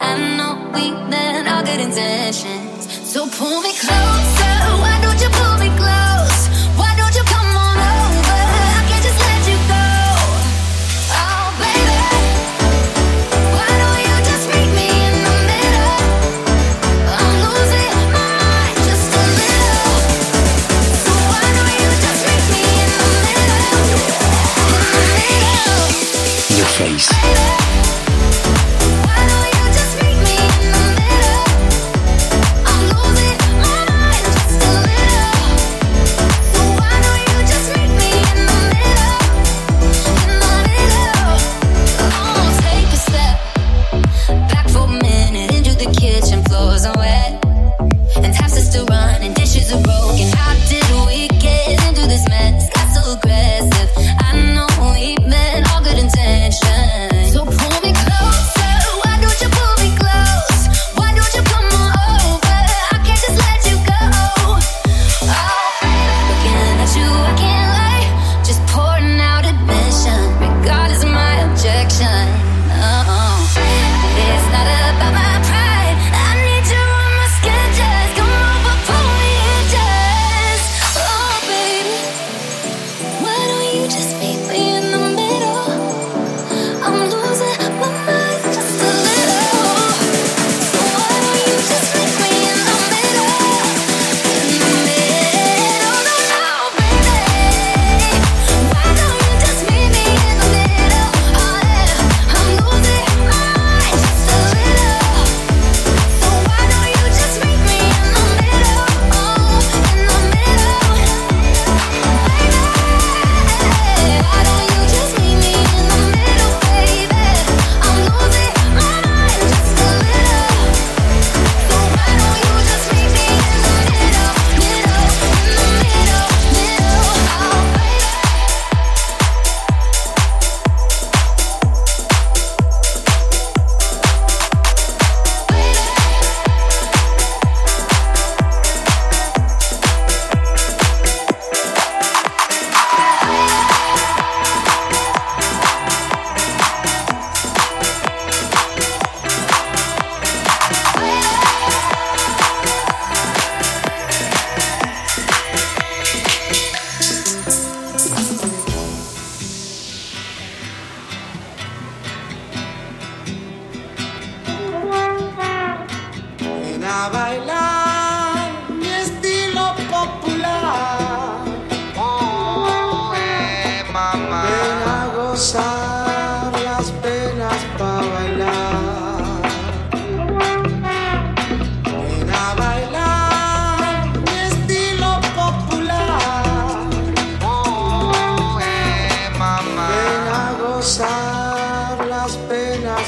I know we let our good intentions. So pull me close.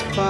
Bye.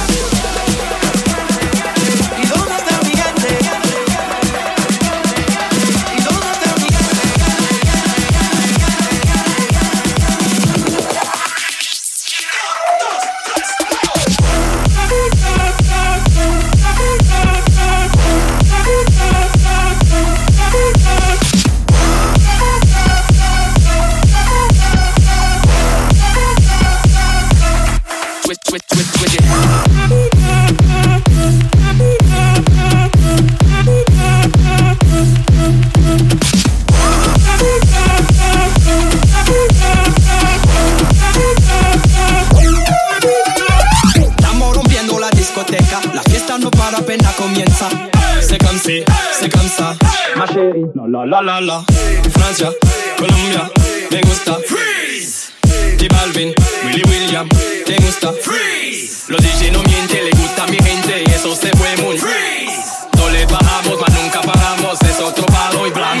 It. Estamos rompiendo la discoteca, la fiesta no para apenas comienza. C'est comme si, c'est comme ça. Ma chérie, la la la la la. Francia, Colombia, me gusta. J Balvin, Willy William, te gusta. Freeze. Los DJ no mienten, le gusta a mi gente y eso se fue muy. Freeze. No le bajamos, mas nunca paramos, es otro palo y ¿Y blanco.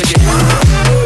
with it.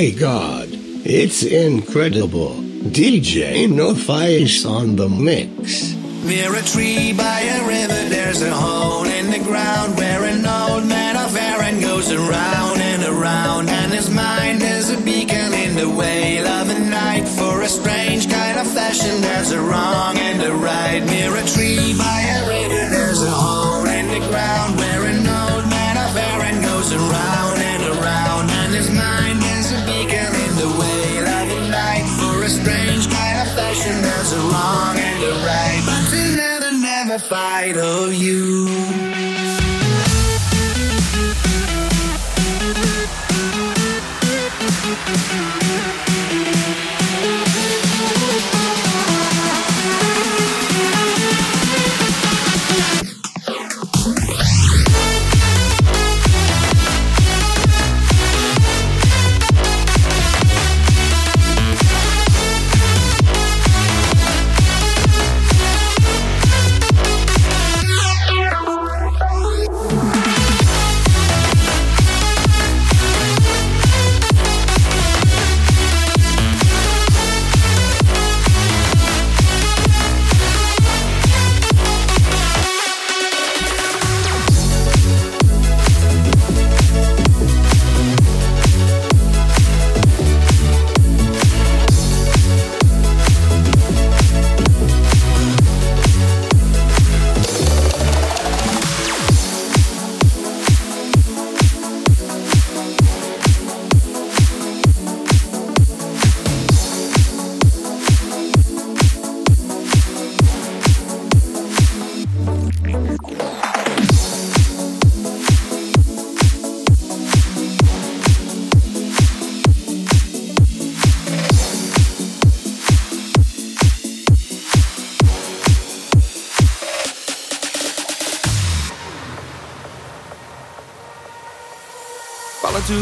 My god, it's incredible. DJ No Face on the mix. Near a tree by a river, there's a hole in the ground where an old man of Aaron goes around and around, and his mind is a beacon in the whale of the night. For a strange kind of fashion, there's a wrong and a right. Near a tree by a fight, oh you.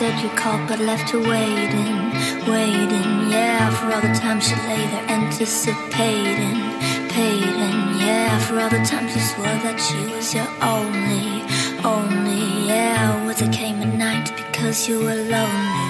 said you called but left her waiting, waiting, yeah, for all the times she lay there anticipating, paying, yeah, for all the times you swore that she was your only, only, yeah, was it came at night because you were lonely.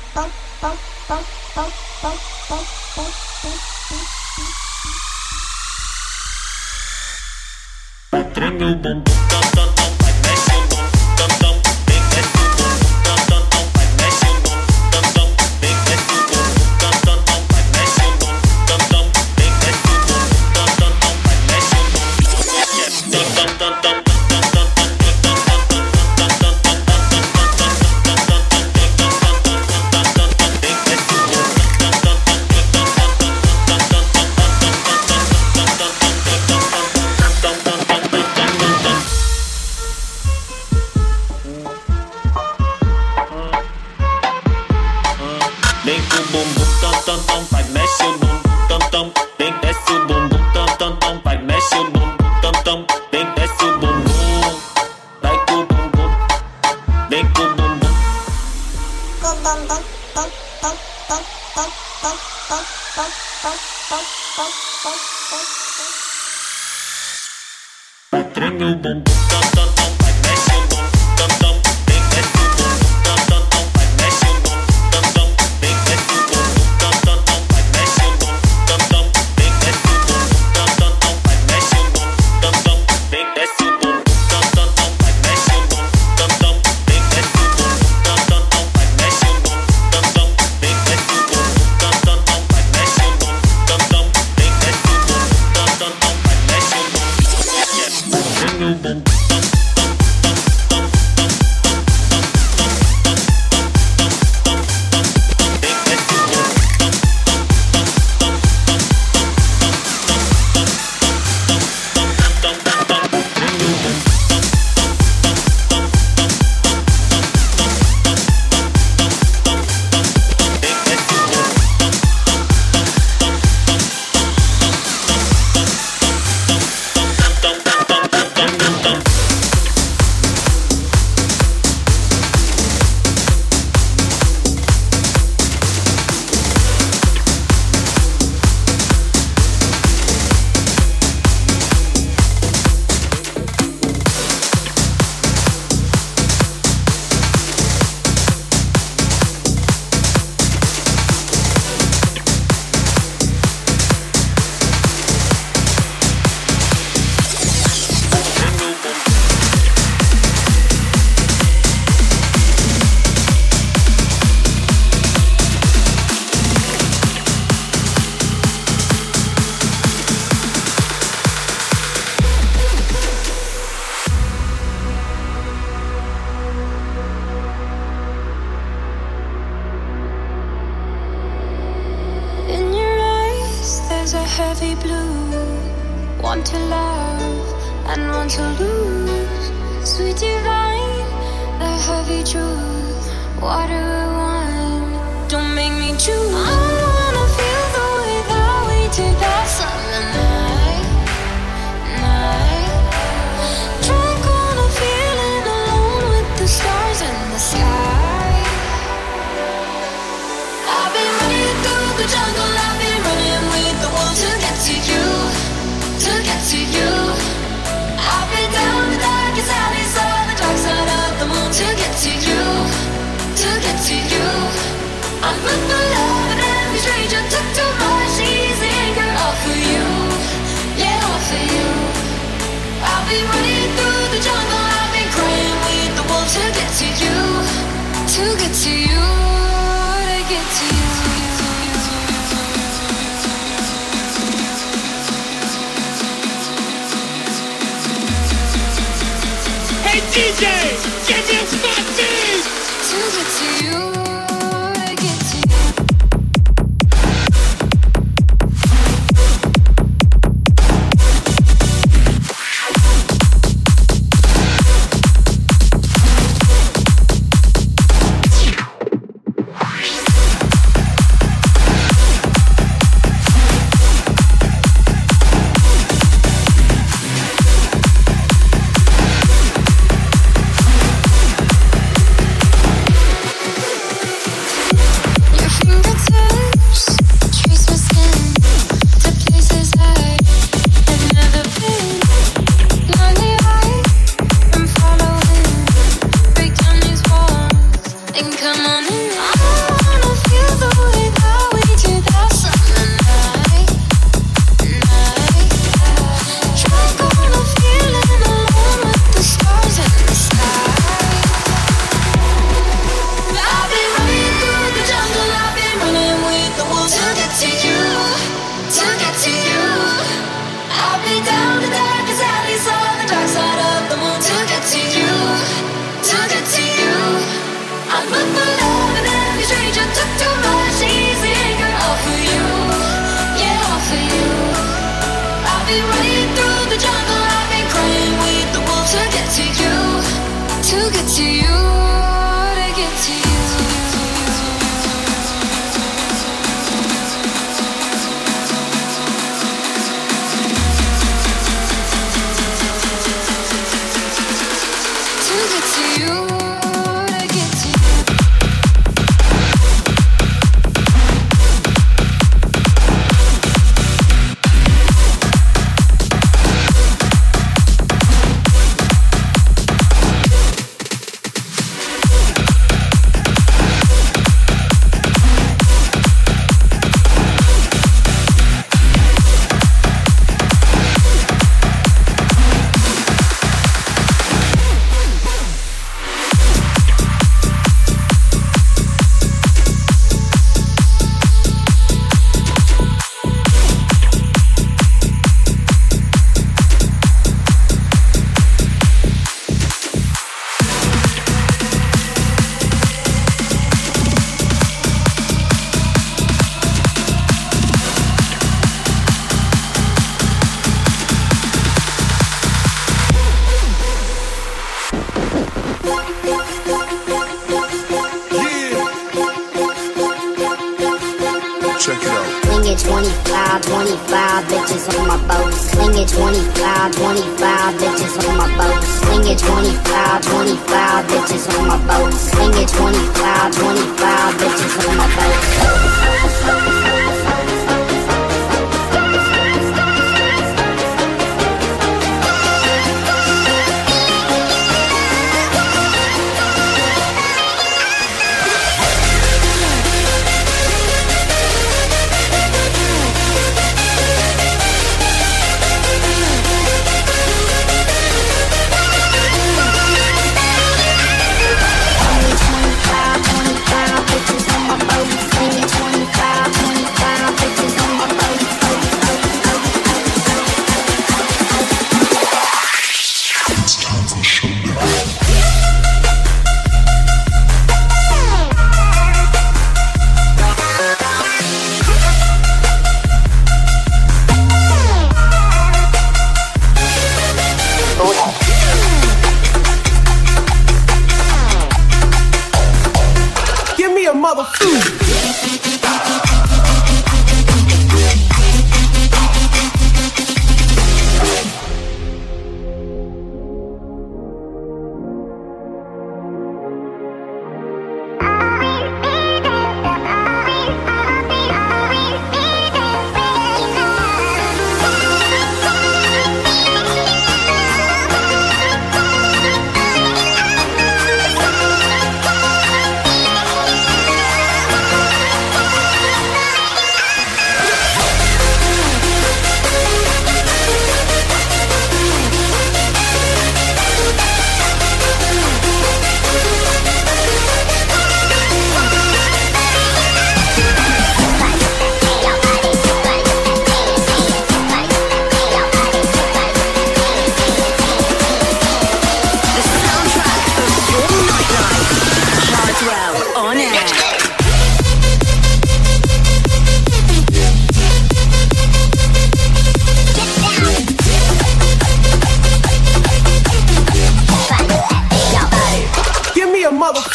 Tremeu o bumbum,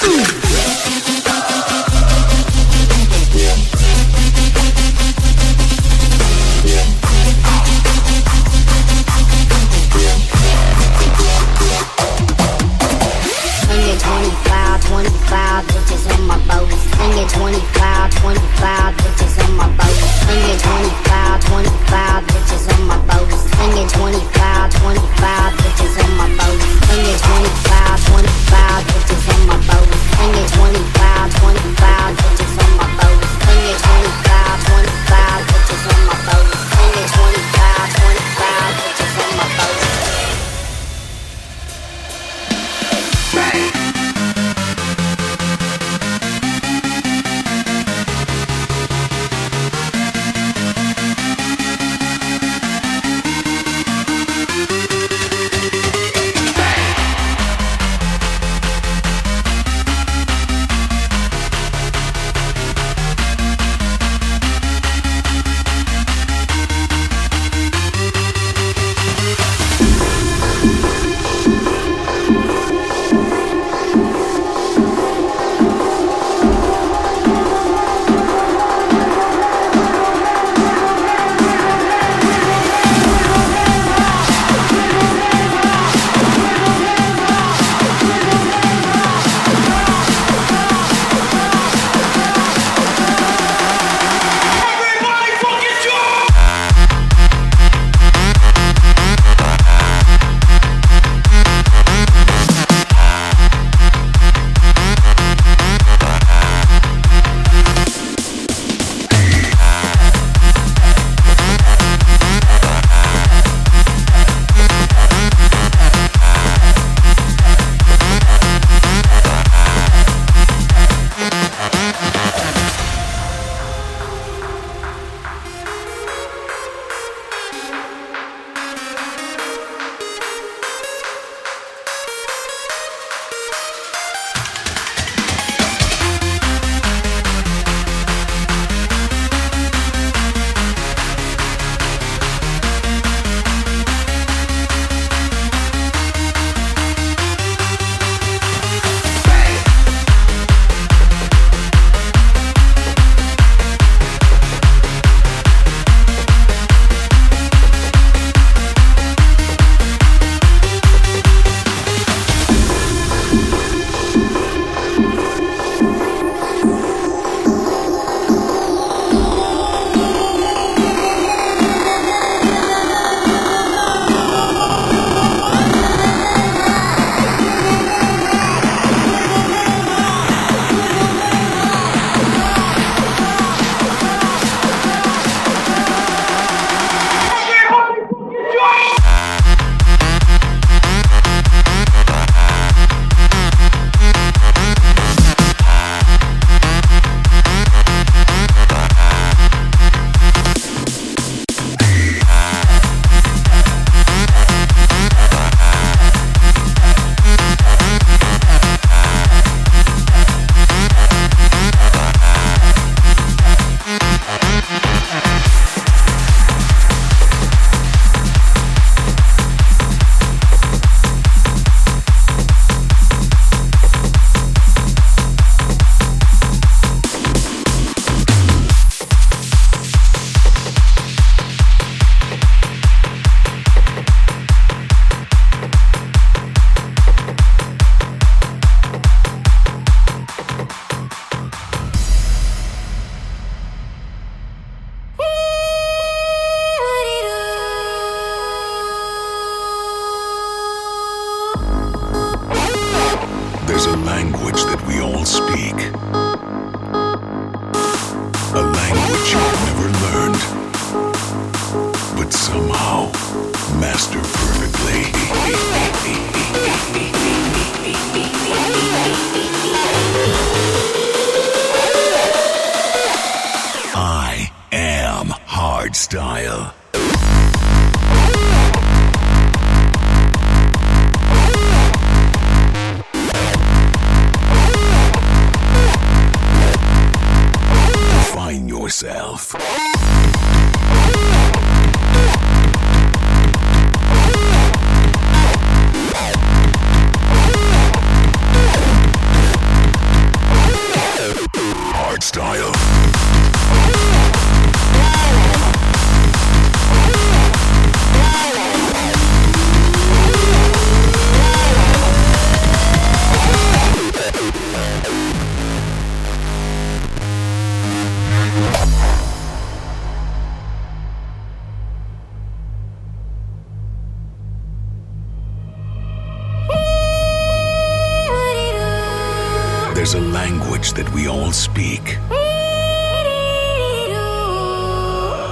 a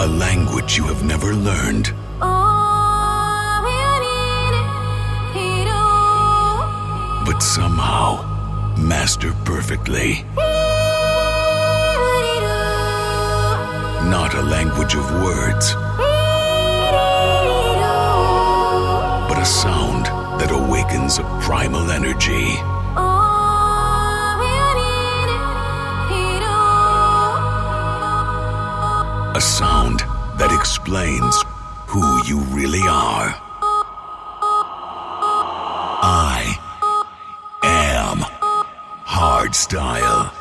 A language you have never learned, but somehow master perfectly. Not a language of words, but a sound that awakens a primal energy. A sound that explains who you really are. I am hardstyle.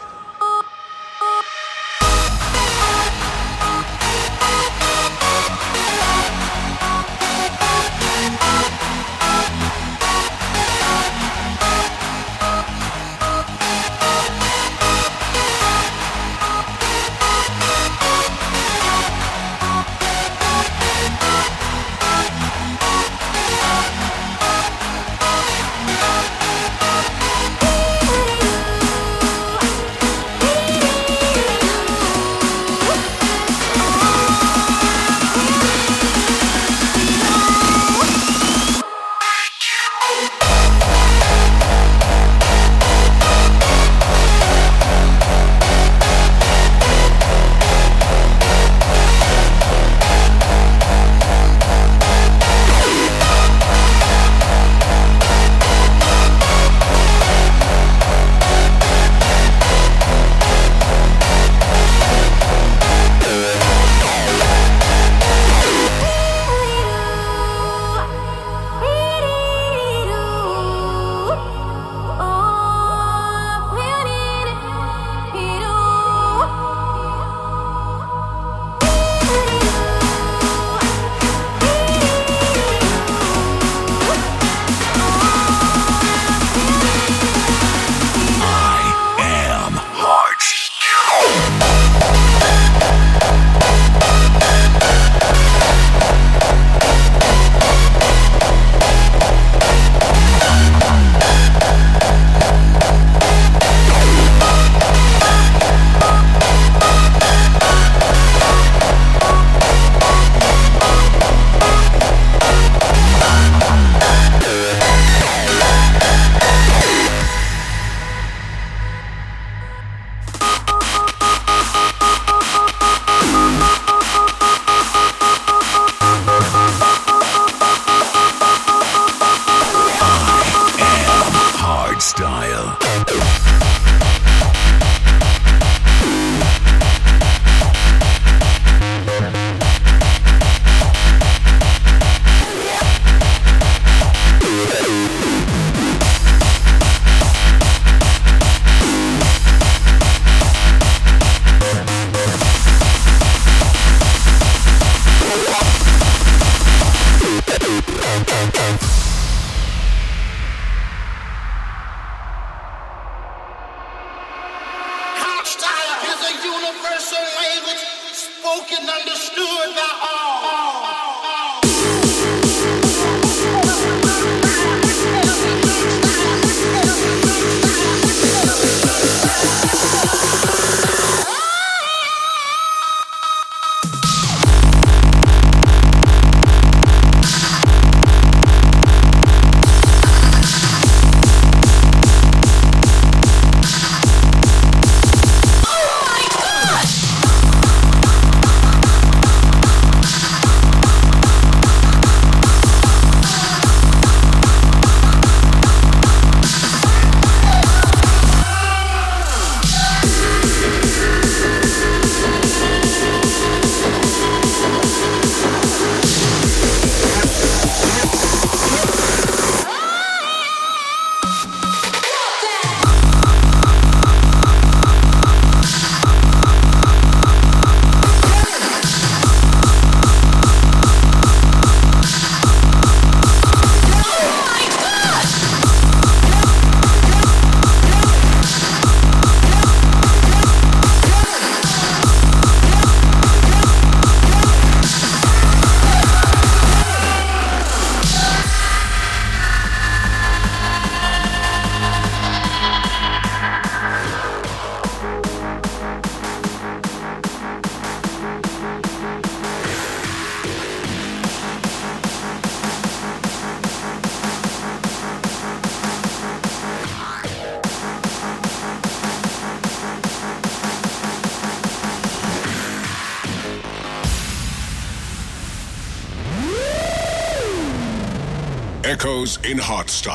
In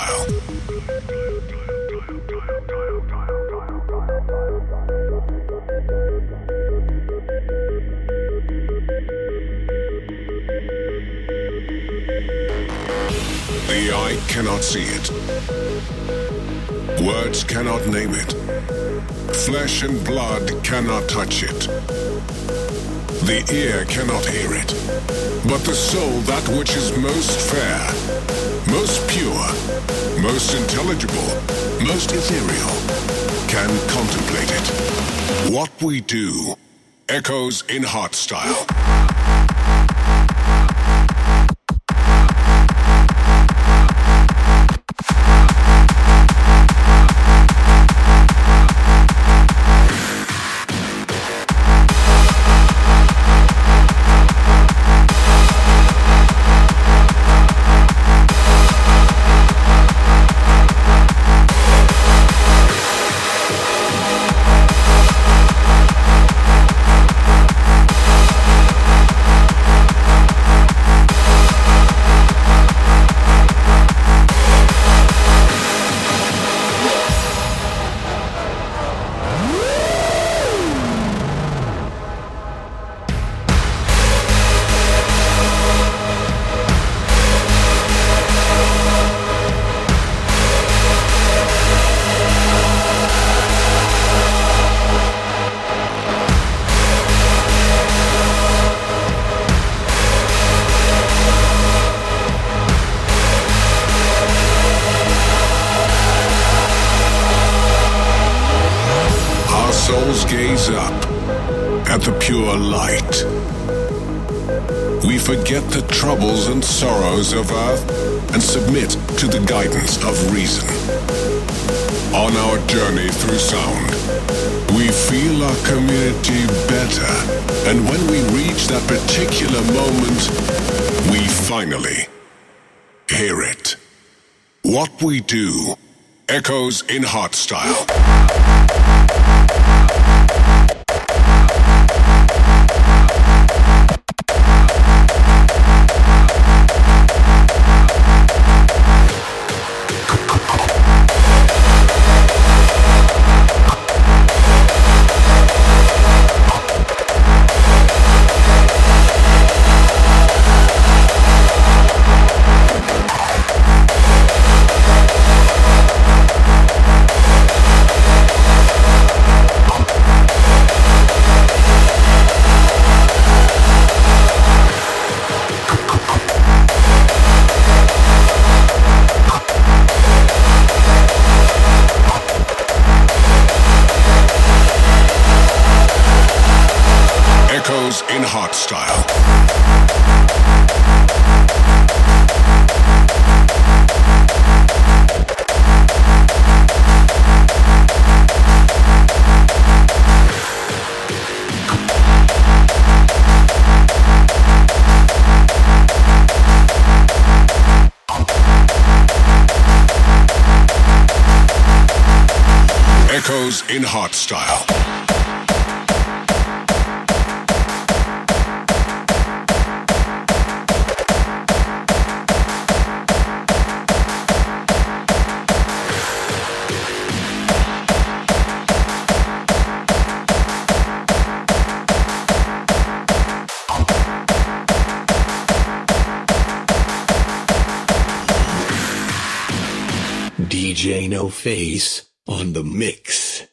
The eye cannot see it. Words cannot name it. Flesh and blood cannot touch it. The ear cannot hear it. But the soul, that which is most fair, most pure, most intelligible, most ethereal, can contemplate it. What we do echoes in hardstyle. Finally hear it. What we do echoes in hardstyle.